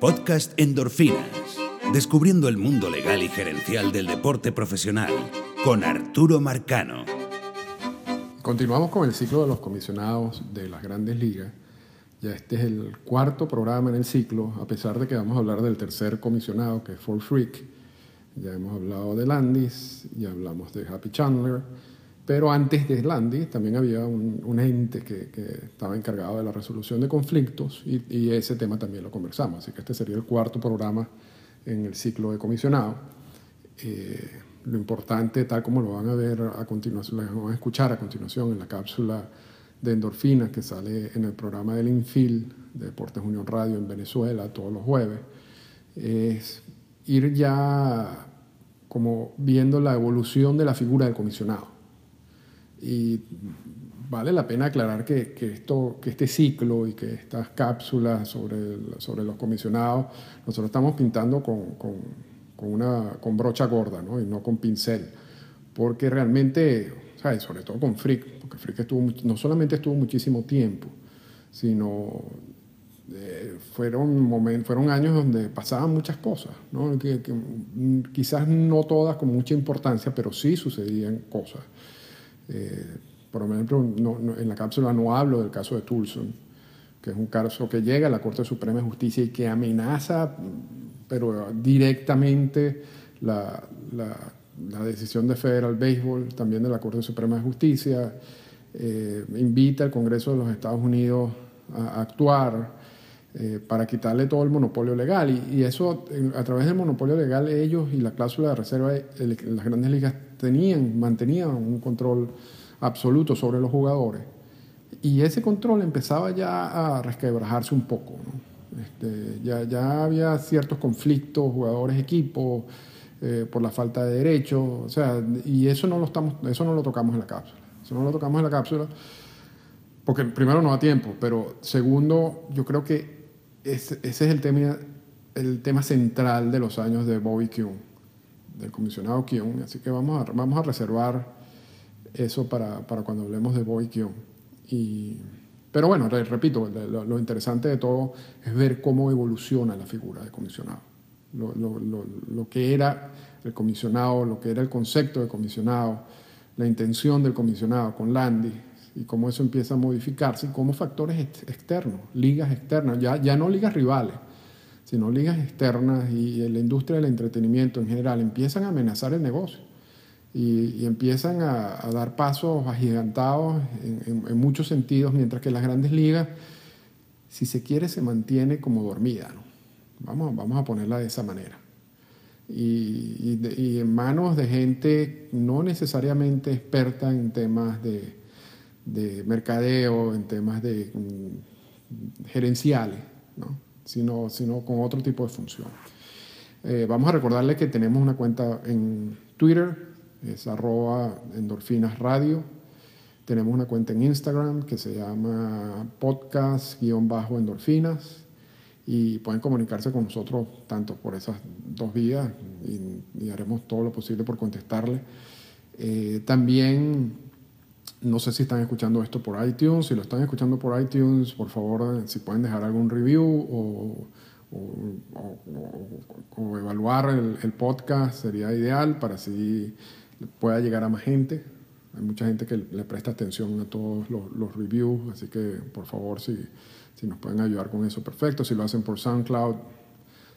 Podcast Endorfinas. Descubriendo el mundo legal y gerencial del deporte profesional con Arturo Marcano. Continuamos con el ciclo de los comisionados de las grandes ligas. Ya este es el cuarto programa en el ciclo, a pesar de que vamos a hablar del tercer comisionado, que es For Freak. Ya hemos hablado de Landis, ya hablamos de Happy Chandler, pero antes de Landis también había un, ente que, estaba encargado de la resolución de conflictos y, ese tema también lo conversamos. Así que este sería el cuarto programa en el ciclo de comisionado. Eh, lo importante, tal como lo van a ver a continuación, lo van a escuchar a continuación en la cápsula de endorfinas que sale en el programa del Infil de Deportes Unión Radio en Venezuela todos los jueves, es ir ya como viendo la evolución de la figura del comisionado y vale la pena aclarar que, que, esto, que este ciclo y que estas cápsulas sobre, sobre los comisionados, nosotros estamos pintando con, con, con, una, con brocha gorda ¿no? y no con pincel, porque realmente, ¿sabes? sobre todo con Frick, porque Frick estuvo, no solamente estuvo muchísimo tiempo, sino eh, fueron, fueron años donde pasaban muchas cosas, ¿no? que, quizás no todas con mucha importancia, pero sí sucedían cosas. Eh, por ejemplo, en la cápsula no hablo del caso de Tulson, que es un caso que llega a la Corte Suprema de Justicia y que amenaza, pero directamente, la, la, decisión de Federal Baseball, también de la Corte Suprema de Justicia, eh, invita al Congreso de los Estados Unidos a, actuar eh, para quitarle todo el monopolio legal. Y, eso, a través del monopolio legal, ellos y la cláusula de reserva, las grandes ligas tenían, mantenían un control absoluto sobre los jugadores. Y ese control empezaba ya a resquebrajarse un poco. Este, ya, ya, había ciertos conflictos, jugadores, equipos, eh, por la falta de derechos. O sea, y eso no, lo estamos, eso no lo tocamos en la cápsula. Eso no lo tocamos en la cápsula porque primero no da tiempo, pero segundo, yo creo que ese, ese es el tema, el tema central de los años de Bobby Kuhn del comisionado Kion, así que vamos a, vamos a reservar eso para, para cuando hablemos de Boy Kion. Y, pero bueno, repito, lo, interesante de todo es ver cómo evoluciona la figura de comisionado. Lo, lo, lo, que era el comisionado, lo que era el concepto de comisionado, la intención del comisionado con Landy y cómo eso empieza a modificarse y cómo factores externos, ligas externas, ya, ya no ligas rivales, sino ligas externas y la industria del entretenimiento en general empiezan a amenazar el negocio y, empiezan a, dar pasos agigantados en, muchos sentidos, mientras que las grandes ligas, si se quiere, se mantiene como dormida. Vamos, vamos a ponerla de esa manera. Y, y, en manos de gente no necesariamente experta en temas de, de mercadeo, en temas de mm, gerenciales. ¿no? Sino, sino con otro tipo de función. Eh, vamos a recordarle que tenemos una cuenta en Twitter, es arroba endorfinas radio. Tenemos una cuenta en Instagram que se llama podcast-endorfinas y pueden comunicarse con nosotros tanto por esas dos vías y, haremos todo lo posible por contestarle. Eh, también no sé si están escuchando esto por iTunes. Si lo están escuchando por iTunes, por favor, si pueden dejar algún review o, evaluar el, podcast, sería ideal para así pueda llegar a más gente. Hay mucha gente que le presta atención a todos los, reviews, así que por favor, si, si, nos pueden ayudar con eso, perfecto. Si lo hacen por SoundCloud,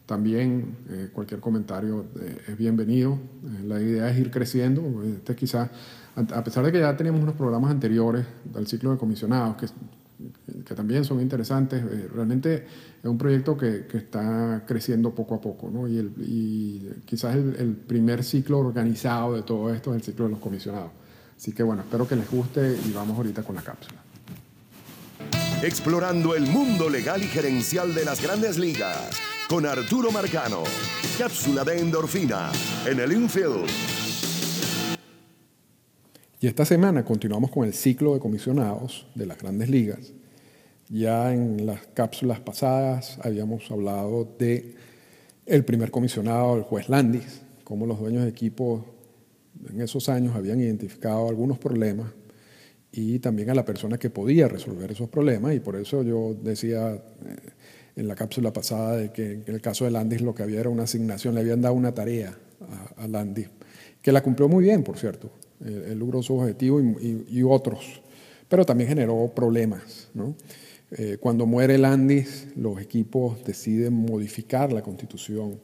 también eh, cualquier comentario eh, es bienvenido. Eh, la idea es ir creciendo. Este quizás a pesar de que ya teníamos unos programas anteriores del ciclo de comisionados que, que también son interesantes, realmente es un proyecto que, que, está creciendo poco a poco, ¿no? y, el, y, quizás el, el, primer ciclo organizado de todo esto es el ciclo de los comisionados. Así que bueno, espero que les guste y vamos ahorita con la cápsula. Explorando el mundo legal y gerencial de las grandes ligas con Arturo Marcano. Cápsula de endorfina en el infield. Y esta semana continuamos con el ciclo de comisionados de las grandes ligas. Ya en las cápsulas pasadas habíamos hablado de el primer comisionado, el juez Landis, cómo los dueños de equipo en esos años habían identificado algunos problemas y también a la persona que podía resolver esos problemas. Y por eso yo decía, eh, en la cápsula pasada de que en el caso de Landis lo que había era una asignación, le habían dado una tarea a, Landis, que la cumplió muy bien, por cierto. Él, logró su objetivo y, otros, pero también generó problemas. Eh, cuando muere Landis, los equipos deciden modificar la constitución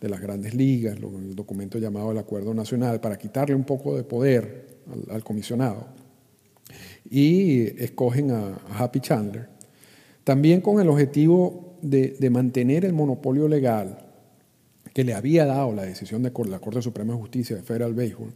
de las grandes ligas, el documento llamado el Acuerdo Nacional, para quitarle un poco de poder al, comisionado. Y escogen a Happy Chandler, también con el objetivo de, mantener el monopolio legal que le había dado la decisión de la Corte Suprema de Justicia de Federal Baseball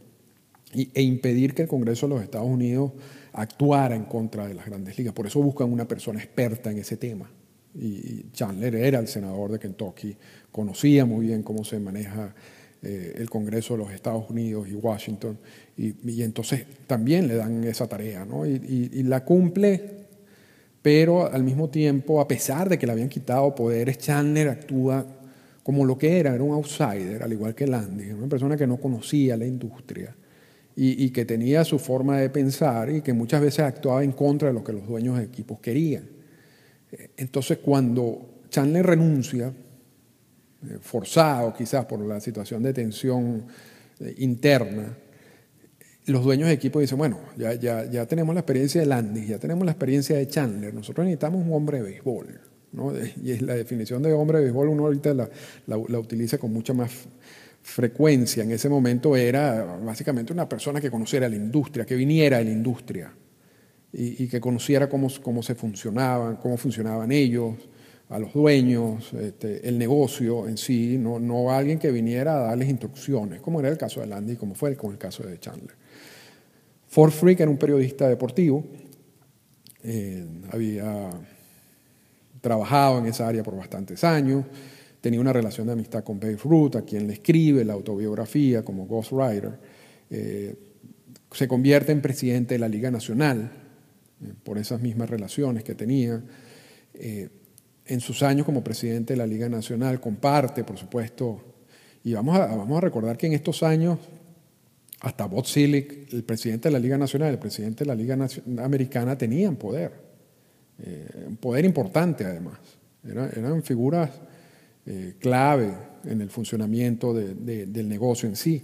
e impedir que el Congreso de los Estados Unidos actuara en contra de las grandes ligas. Por eso buscan una persona experta en ese tema. Y Chandler era el senador de Kentucky, conocía muy bien cómo se maneja eh, el Congreso de los Estados Unidos y Washington, y, entonces también le dan esa tarea, ¿no? y la cumple pero al mismo tiempo, a pesar de que le habían quitado poderes, Chandler actúa como lo que era, era un outsider, al igual que Landy, una persona que no conocía la industria y, que tenía su forma de pensar y que muchas veces actuaba en contra de lo que los dueños de equipos querían. Entonces, cuando Chandler renuncia, eh, forzado quizás por la situación de tensión eh, interna, los dueños de equipo dicen, bueno, ya, ya, ya tenemos la experiencia de Landis, ya tenemos la experiencia de Chandler, nosotros necesitamos un hombre de béisbol. ¿no? Y la definición de hombre de béisbol uno ahorita la, la, utiliza con mucha más frecuencia. En ese momento era básicamente una persona que conociera la industria, que viniera de la industria y, y que conociera cómo, cómo se funcionaban, cómo funcionaban ellos, a los dueños, este, el negocio en sí, no, no alguien que viniera a darles instrucciones, como era el caso de Landy, como fue con el caso de Chandler. Ford Frick era un periodista deportivo, eh, había trabajado en esa área por bastantes años, tenía una relación de amistad con Babe Ruth, a quien le escribe la autobiografía como ghostwriter. Eh, se convierte en presidente de la Liga Nacional eh, por esas mismas relaciones que tenía. en sus años como presidente de la Liga Nacional comparte, por supuesto, y vamos a, vamos a recordar que en estos años hasta Bob Silic, el presidente de la Liga Nacional, el presidente de la Liga Americana tenían poder, eh, un poder importante además. eran figuras eh, clave en el funcionamiento del negocio en sí.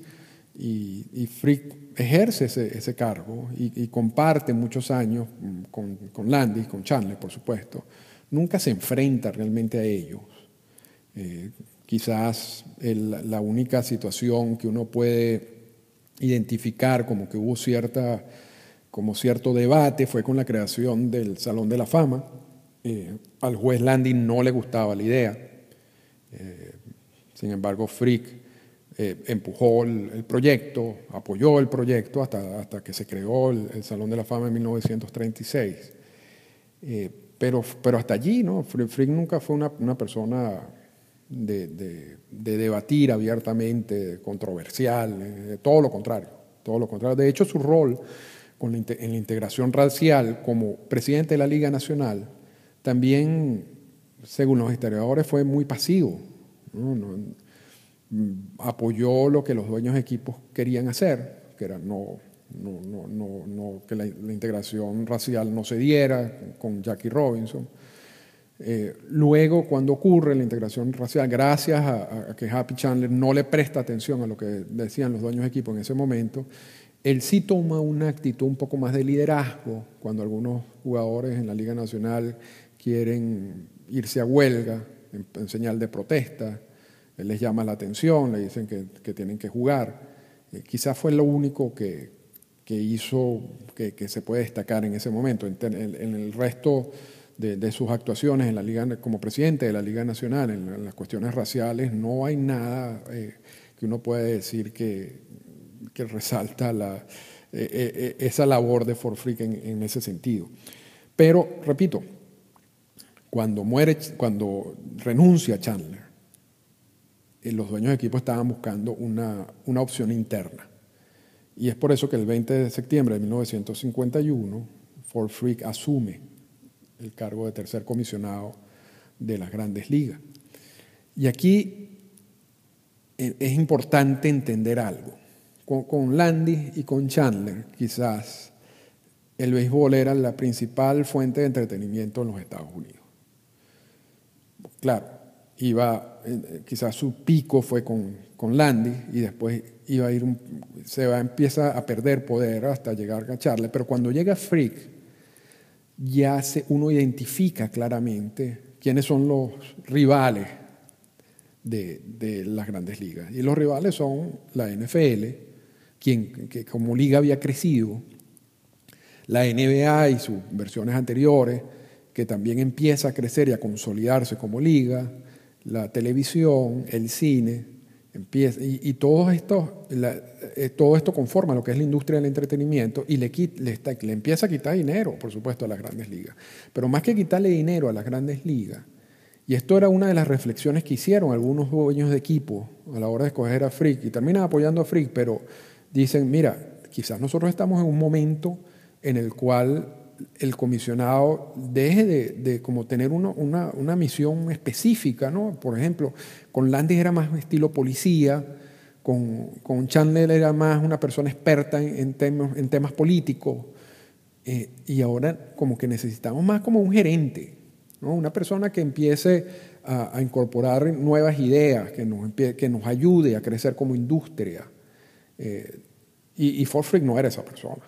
Y, Frick ejerce ese, cargo y, comparte muchos años con, con, Landis, con Chandler, por supuesto. Nunca se enfrenta realmente a ellos. Eh, quizás la única situación que uno puede identificar como que hubo cierta, como cierto debate fue con la creación del Salón de la Fama. Eh, al juez Landing no le gustaba la idea. Eh, sin embargo, Frick eh, empujó el, proyecto, apoyó el proyecto hasta, hasta que se creó el, Salón de la Fama en 1936. pero, pero hasta allí, ¿no? Frick nunca fue una, una persona de, debatir abiertamente, controversial, todo lo contrario, todo lo contrario. De hecho, su rol con en la integración racial como presidente de la Liga Nacional también, según los historiadores, fue muy pasivo. Mm, apoyó lo que los dueños de equipos querían hacer, que era no, no, que la, la, integración racial no se diera con Jackie Robinson. Eh, luego, cuando ocurre la integración racial, gracias a, que Happy Chandler no le presta atención a lo que decían los dueños de equipo en ese momento, él sí toma una actitud un poco más de liderazgo cuando algunos jugadores en la Liga Nacional quieren irse a huelga en, señal de protesta. Él les llama la atención, le dicen que, tienen que jugar. Eh, quizás fue lo único que, hizo que, se puede destacar en ese momento. en el resto de, sus actuaciones en la Liga, como presidente de la Liga Nacional en, las cuestiones raciales, no hay nada eh, que uno pueda decir que, que resalta eh, eh, esa labor de Fort Frick en, ese sentido. Pero, repito, cuando muere, cuando renuncia Chandler, los dueños de equipo estaban buscando una, una opción interna. Y es por eso que el 20 de septiembre de 1951, Fort Frick asume el cargo de tercer comisionado de las grandes ligas. Y aquí eh, es importante entender algo. Con, Landy y con Chandler, quizás el béisbol era la principal fuente de entretenimiento en los Estados Unidos. claro, iba, eh, quizás su pico fue con, con Landy y después iba a ir, se va, empieza a perder poder hasta llegar a Charlie, pero cuando llega Freak, ya se, uno identifica claramente quiénes son los rivales de, las grandes ligas. Y los rivales son la NFL, quien que como liga había crecido, la NBA y sus versiones anteriores, que también empieza a crecer y a consolidarse como liga, la televisión, el cine, empieza, y, todo, esto, eh, todo esto conforma lo que es la industria del entretenimiento y le, le, le empieza a quitar dinero, por supuesto, a las grandes ligas. Pero más que quitarle dinero a las grandes ligas, y esto era una de las reflexiones que hicieron algunos dueños de equipo a la hora de escoger a Frick, y terminan apoyando a Frick, pero dicen, mira, quizás nosotros estamos en un momento en el cual el comisionado deje de, como tener una, una, misión específica, ¿no? Por ejemplo, con Landis era más estilo policía, con, con Chandler era más una persona experta en, temas, en temas políticos, eh, y ahora como que necesitamos más como un gerente, ¿no? Una persona que empiece a, incorporar nuevas ideas, que nos, que nos ayude a crecer como industria. Eh, y, y Forfrick no era esa persona.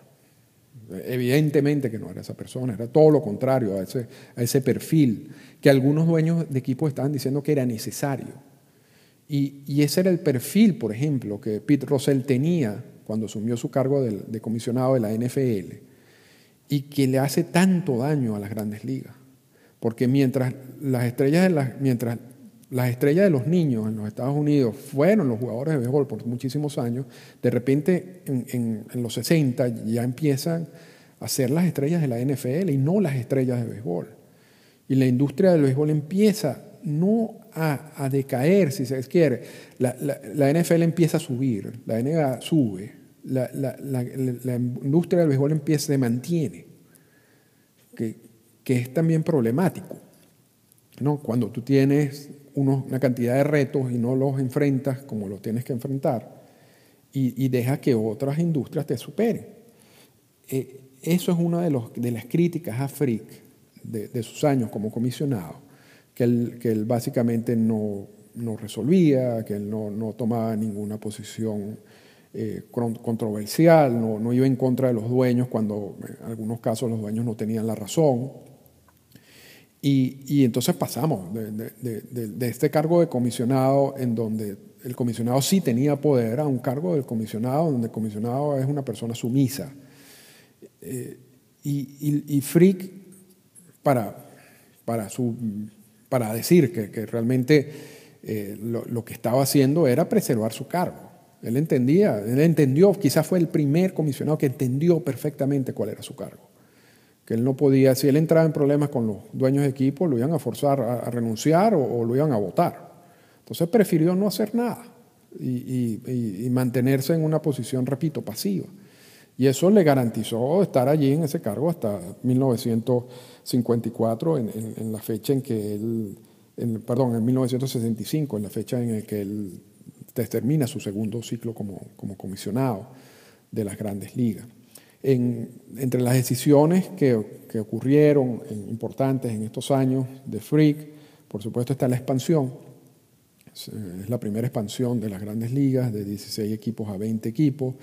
Evidentemente que no era esa persona, era todo lo contrario a ese, a ese perfil que algunos dueños de equipo estaban diciendo que era necesario. Y, y, ese era el perfil, por ejemplo, que Pete Russell tenía cuando asumió su cargo de, de comisionado de la NFL y que le hace tanto daño a las grandes ligas. Porque mientras las estrellas de, las, mientras las estrellas de los niños en los Estados Unidos fueron los jugadores de béisbol por muchísimos años, de repente en, los 60 ya empiezan a ser las estrellas de la NFL y no las estrellas de béisbol. Y la industria del béisbol empieza no a, a decaer, si se quiere. La, la, la, NFL empieza a subir, la NBA sube, la, la industria del béisbol empieza, se mantiene, que, que es también problemático. ¿No? Cuando tú tienes una cantidad de retos y no los enfrentas como los tienes que enfrentar y, y deja que otras industrias te superen. Eh, eso es una de, los, las críticas a Frick de, sus años como comisionado, que él, básicamente no, resolvía, que él no, tomaba ninguna posición eh, controversial, no, iba en contra de los dueños cuando en algunos casos los dueños no tenían la razón. Y, entonces pasamos de, este cargo de comisionado en donde el comisionado sí tenía poder a un cargo del comisionado donde el comisionado es una persona sumisa. Eh, y, y, Frick, para, para, decir que, realmente eh, lo, que estaba haciendo era preservar su cargo. Él entendía, él entendió, quizás fue el primer comisionado que entendió perfectamente cuál era su cargo que él no podía, si él entraba en problemas con los dueños de equipo, lo iban a forzar a, renunciar o, lo iban a votar. Entonces prefirió no hacer nada y, mantenerse en una posición, repito, pasiva. Y eso le garantizó estar allí en ese cargo hasta 1954, en, en, en la fecha en que él, perdón, en 1965, en la fecha en la que él termina su segundo ciclo como, como comisionado de las grandes ligas. En, entre las decisiones que, ocurrieron importantes en estos años de Freak, por supuesto está la expansión. Es, es la primera expansión de las grandes ligas, de 16 equipos a 20 equipos.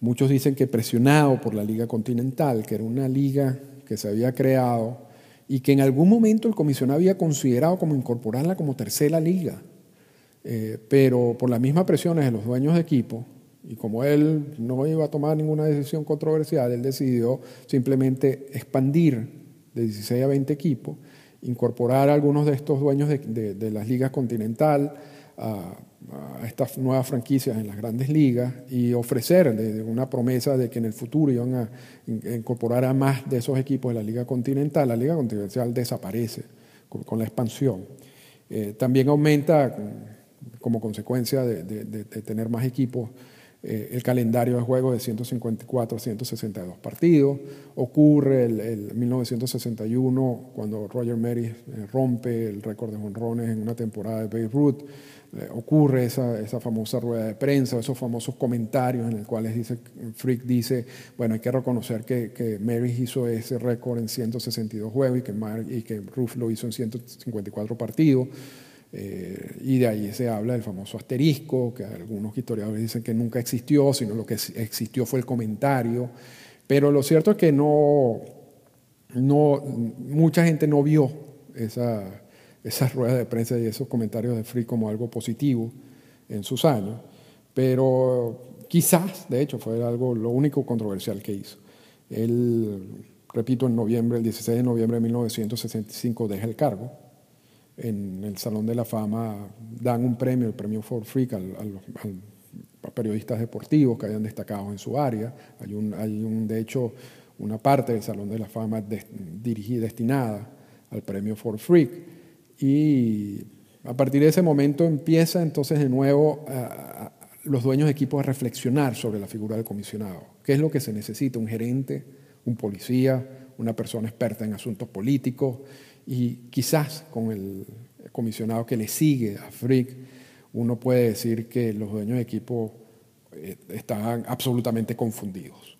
Muchos dicen que presionado por la Liga Continental, que era una liga que se había creado y que en algún momento el comisionado había considerado como incorporarla como tercera liga. Eh, pero por las mismas presiones de los dueños de equipo, y como él no iba a tomar ninguna decisión controversial, él decidió simplemente expandir de 16 a 20 equipos, incorporar a algunos de estos dueños de, de, de las ligas continental a, estas nuevas franquicias en las grandes ligas y ofrecer una promesa de que en el futuro iban a incorporar a más de esos equipos de la liga continental. La liga continental desaparece con, la expansión. Eh, también aumenta como consecuencia de, de tener más equipos eh, el calendario de juego de 154 a 162 partidos. Ocurre el, 1961 cuando Roger Maris eh, rompe el récord de jonrones en una temporada de Beirut. Eh, ocurre esa, esa, famosa rueda de prensa, esos famosos comentarios en los cuales dice, Frick dice, bueno, hay que reconocer que, que Maris hizo ese récord en 162 juegos y que, y que Ruff lo hizo en 154 partidos. Eh, y de ahí se habla del famoso asterisco, que algunos historiadores dicen que nunca existió, sino lo que existió fue el comentario. Pero lo cierto es que no, no mucha gente no vio esa, esas ruedas de prensa y esos comentarios de Free como algo positivo en sus años. Pero quizás, de hecho, fue algo lo único controversial que hizo. Él, repito, en noviembre, el 16 de noviembre de 1965 deja el cargo en el Salón de la Fama dan un premio, el premio For Freak, a periodistas deportivos que hayan destacado en su área. Hay, un, hay un, de hecho, una parte del Salón de la Fama dirigida, destinada al premio For Freak. Y a partir de ese momento empieza entonces de nuevo a, los dueños de equipos a reflexionar sobre la figura del comisionado. ¿Qué es lo que se necesita? Un gerente, un policía, una persona experta en asuntos políticos y quizás con el comisionado que le sigue a Frick, uno puede decir que los dueños de equipo eh, estaban absolutamente confundidos.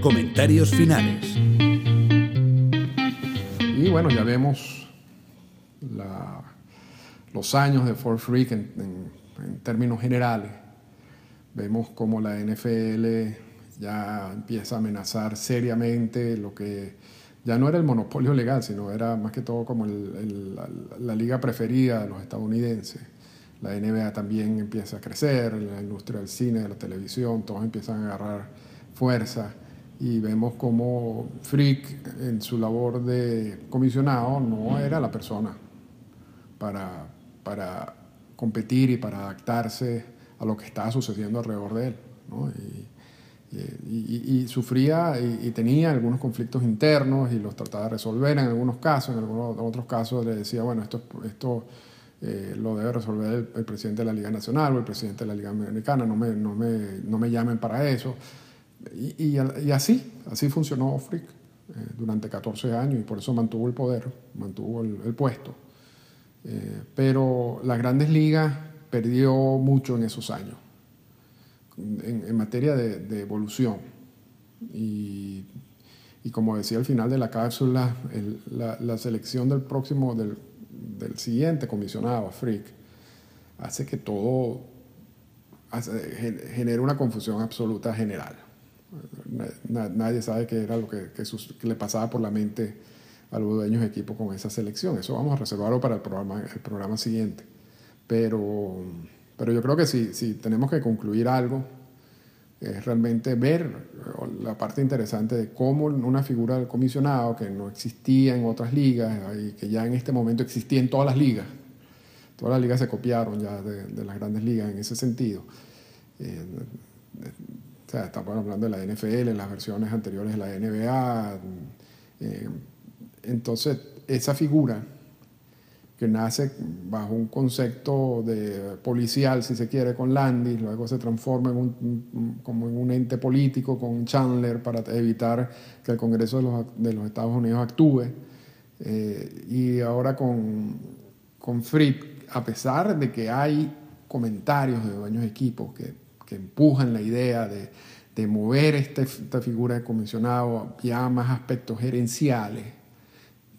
Comentarios finales. Y bueno, ya vemos los años de Fort Freak en, en términos generales. Vemos como la NFL ya empieza a amenazar seriamente lo que ya no era el monopolio legal, sino era más que todo como la, liga preferida de los estadounidenses. La NBA también empieza a crecer, la industria del cine, de la televisión, todos empiezan a agarrar fuerza y vemos como Frick en su labor de comisionado no era la persona para, para competir y para adaptarse a lo que estaba sucediendo alrededor de él. Sufría y, tenía algunos conflictos internos y los trataba de resolver en algunos casos, en algunos otros casos le decía, bueno, esto, esto eh, lo debe resolver el, presidente de la Liga Nacional o el presidente de la Liga Americana, no me, no me, no me llamen para eso. Y, así, así funcionó Frick eh, durante 14 años y por eso mantuvo el poder, mantuvo el, puesto. Eh, pero las grandes ligas perdió mucho en esos años en, materia de, evolución. Y, y, como decía al final de la cápsula, la, selección del próximo, del, del siguiente comisionado, Frick, hace que todo genere una confusión absoluta general. Nadie sabe qué era lo que, que, le pasaba por la mente a los dueños de equipo con esa selección. Eso vamos a reservarlo para el programa, el programa siguiente. Pero pero yo creo que si, si tenemos que concluir algo, es realmente ver la parte interesante de cómo una figura del comisionado que no existía en otras ligas y que ya en este momento existía en todas las ligas, todas las ligas se copiaron ya de, las grandes ligas en ese sentido. Eh, o sea, estamos hablando de la NFL, las versiones anteriores de la NBA. Eh, entonces, esa figura que nace bajo un concepto de policial, si se quiere, con Landis, luego se transforma en un, como en un ente político con Chandler para evitar que el Congreso de los, de los Estados Unidos actúe. Eh, y ahora con, con Frick, a pesar de que hay comentarios de dueños de equipos que, que empujan la idea de, de mover este, esta figura de comisionado ya a más aspectos gerenciales,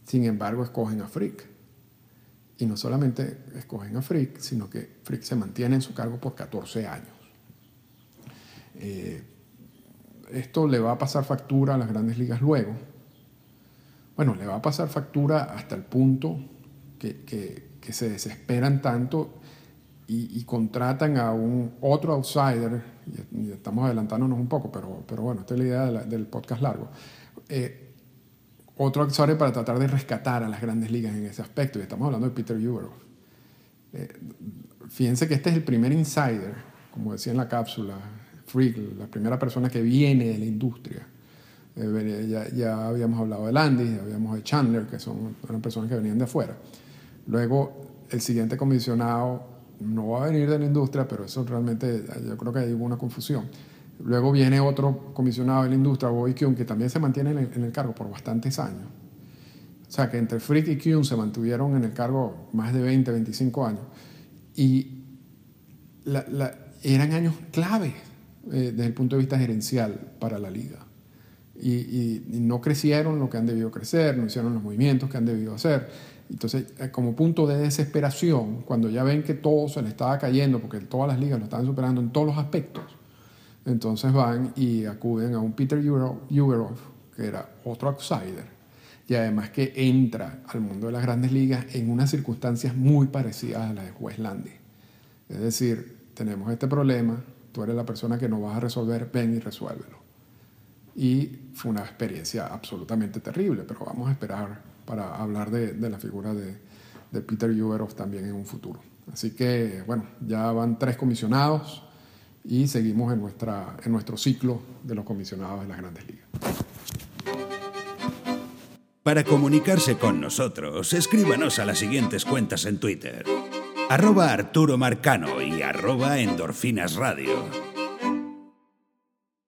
sin embargo escogen a Frick. Y no solamente escogen a Frick, sino que Frick se mantiene en su cargo por 14 años. Eh, esto le va a pasar factura a las grandes ligas luego. Bueno, le va a pasar factura hasta el punto que, que, se desesperan tanto y, contratan a un otro outsider, y, estamos adelantándonos un poco, pero, pero bueno, esta es la idea del podcast largo. Eh, otro accesorio para tratar de rescatar a las grandes ligas en ese aspecto. Y estamos hablando de Peter Ueberroth. Eh, fíjense que este es el primer insider, como decía en la cápsula, Freak, la primera persona que viene de la industria. Eh, ya, habíamos hablado de Landy, habíamos de Chandler, que son eran personas que venían de afuera. Luego, el siguiente comisionado no va a venir de la industria, pero eso realmente yo creo que hay una confusión. Luego viene otro comisionado de la industria, Bobby Kuhn, que también se mantiene en el, cargo por bastantes años. O sea, que entre Frick y Kuhn se mantuvieron en el cargo más de 20, 25 años. Y eran años clave eh, desde el punto de vista gerencial para la liga. Y, y, no crecieron lo que han debido crecer, no hicieron los movimientos que han debido hacer. Entonces, eh, como punto de desesperación, cuando ya ven que todo se le estaba cayendo, porque todas las ligas lo estaban superando en todos los aspectos, entonces van y acuden a un Peter Uberov, que era otro outsider, y además que entra al mundo de las grandes ligas en unas circunstancias muy parecidas a las de Westlandy. Es decir, tenemos este problema, tú eres la persona que nos vas a resolver, ven y resuélvelo. Y fue una experiencia absolutamente terrible, pero vamos a esperar para hablar de, la figura de, de Peter Uberov también en un futuro. Así que, bueno, ya van tres comisionados y seguimos en, nuestra, en nuestro ciclo de los comisionados de las grandes ligas. Para comunicarse con nosotros, escríbanos a las siguientes cuentas en Twitter. Arroba Arturo Marcano y arroba Endorfinas Radio.